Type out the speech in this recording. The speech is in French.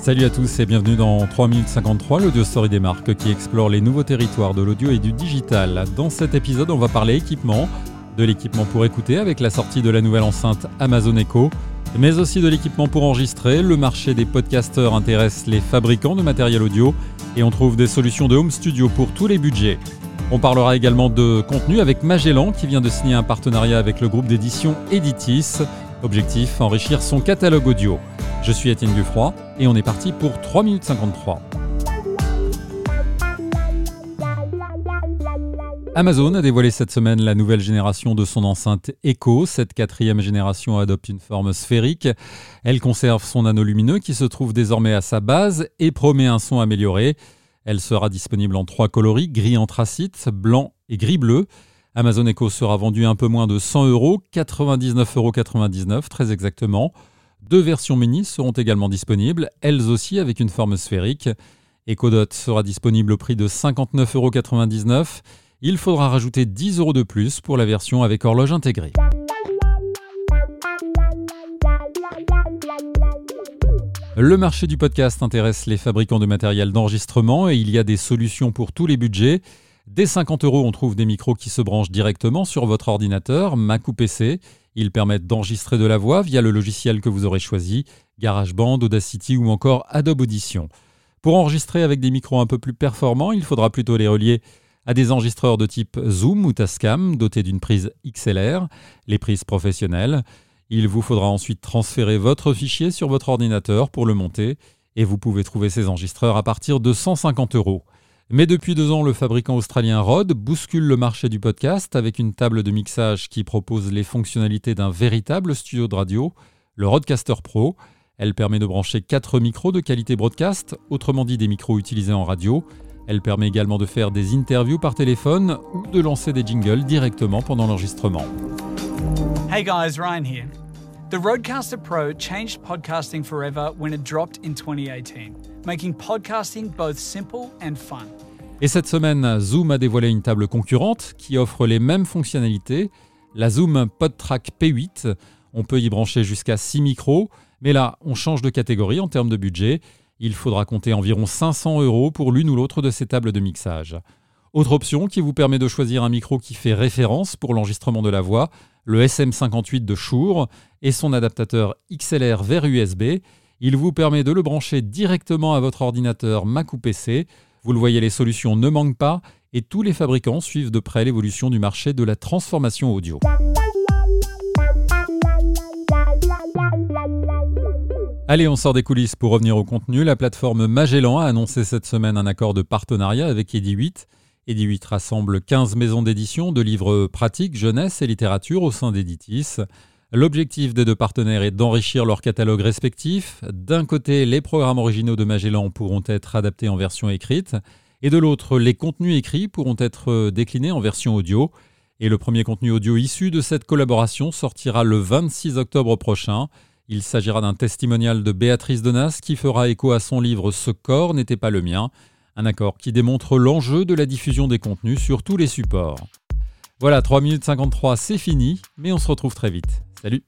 Salut à tous et bienvenue dans 3 minutes 53, l'audio story des marques qui explore les nouveaux territoires de l'audio et du digital. Dans cet épisode, on va parler équipement, de l'équipement pour écouter avec la sortie de la nouvelle enceinte Amazon Echo, mais aussi de l'équipement pour enregistrer. Le marché des podcasteurs intéresse les fabricants de matériel audio et on trouve des solutions de home studio pour tous les budgets. On parlera également de contenu avec Magellan qui vient de signer un partenariat avec le groupe d'édition Editis. Objectif, enrichir son catalogue audio. Je suis Étienne Guffroy et on est parti pour 3 minutes 53. Amazon a dévoilé cette semaine la nouvelle génération de son enceinte Echo. Cette quatrième génération adopte une forme sphérique. Elle conserve son anneau lumineux qui se trouve désormais à sa base et promet un son amélioré. Elle sera disponible en trois coloris, gris anthracite, blanc et gris-bleu. Amazon Echo sera vendu un peu moins de 100 euros, 99,99 euros très exactement. Deux versions mini seront également disponibles, elles aussi avec une forme sphérique. EcoDot sera disponible au prix de 59,99 euros. Il faudra rajouter 10 euros de plus pour la version avec horloge intégrée. Le marché du podcast intéresse les fabricants de matériel d'enregistrement et il y a des solutions pour tous les budgets. Dès 50 euros, on trouve des micros qui se branchent directement sur votre ordinateur, Mac ou PC. Ils permettent d'enregistrer de la voix via le logiciel que vous aurez choisi, GarageBand, Audacity ou encore Adobe Audition. Pour enregistrer avec des micros un peu plus performants, il faudra plutôt les relier à des enregistreurs de type Zoom ou Tascam dotés d'une prise XLR, les prises professionnelles. Il vous faudra ensuite transférer votre fichier sur votre ordinateur pour le monter et vous pouvez trouver ces enregistreurs à partir de 150 euros. Mais depuis deux ans, le fabricant australien Rode bouscule le marché du podcast avec une table de mixage qui propose les fonctionnalités d'un véritable studio de radio, le Rodecaster Pro. Elle permet de brancher quatre micros de qualité broadcast, autrement dit des micros utilisés en radio. Elle permet également de faire des interviews par téléphone ou de lancer des jingles directement pendant l'enregistrement. Hey guys, Ryan here. The Rodecaster Pro changed podcasting forever when it dropped in 2018, making podcasting both simple and fun. Et cette semaine, Zoom a dévoilé une table concurrente qui offre les mêmes fonctionnalités, la Zoom PodTrack P8. On peut y brancher jusqu'à 6 micros, mais là, on change de catégorie en termes de budget. Il faudra compter environ 500 euros pour l'une ou l'autre de ces tables de mixage. Autre option qui vous permet de choisir un micro qui fait référence pour l'enregistrement de la voix, le SM58 de Shure et son adaptateur XLR vers USB. Il vous permet de le brancher directement à votre ordinateur Mac ou PC. Vous le voyez, les solutions ne manquent pas et tous les fabricants suivent de près l'évolution du marché de la transformation audio. Allez, on sort des coulisses pour revenir au contenu. La plateforme Magellan a annoncé cette semaine un accord de partenariat avec Edi8. Edi8 rassemble 15 maisons d'édition de livres pratiques, jeunesse et littérature au sein d'Editis. L'objectif des deux partenaires est d'enrichir leurs catalogues respectifs. D'un côté, les programmes originaux de Magellan pourront être adaptés en version écrite, et de l'autre, les contenus écrits pourront être déclinés en version audio. Et le premier contenu audio issu de cette collaboration sortira le 26 octobre prochain. Il s'agira d'un testimonial de Béatrice Donas qui fera écho à son livre Ce corps n'était pas le mien, un accord qui démontre l'enjeu de la diffusion des contenus sur tous les supports. Voilà, 3 minutes 53, c'est fini, mais on se retrouve très vite. Salut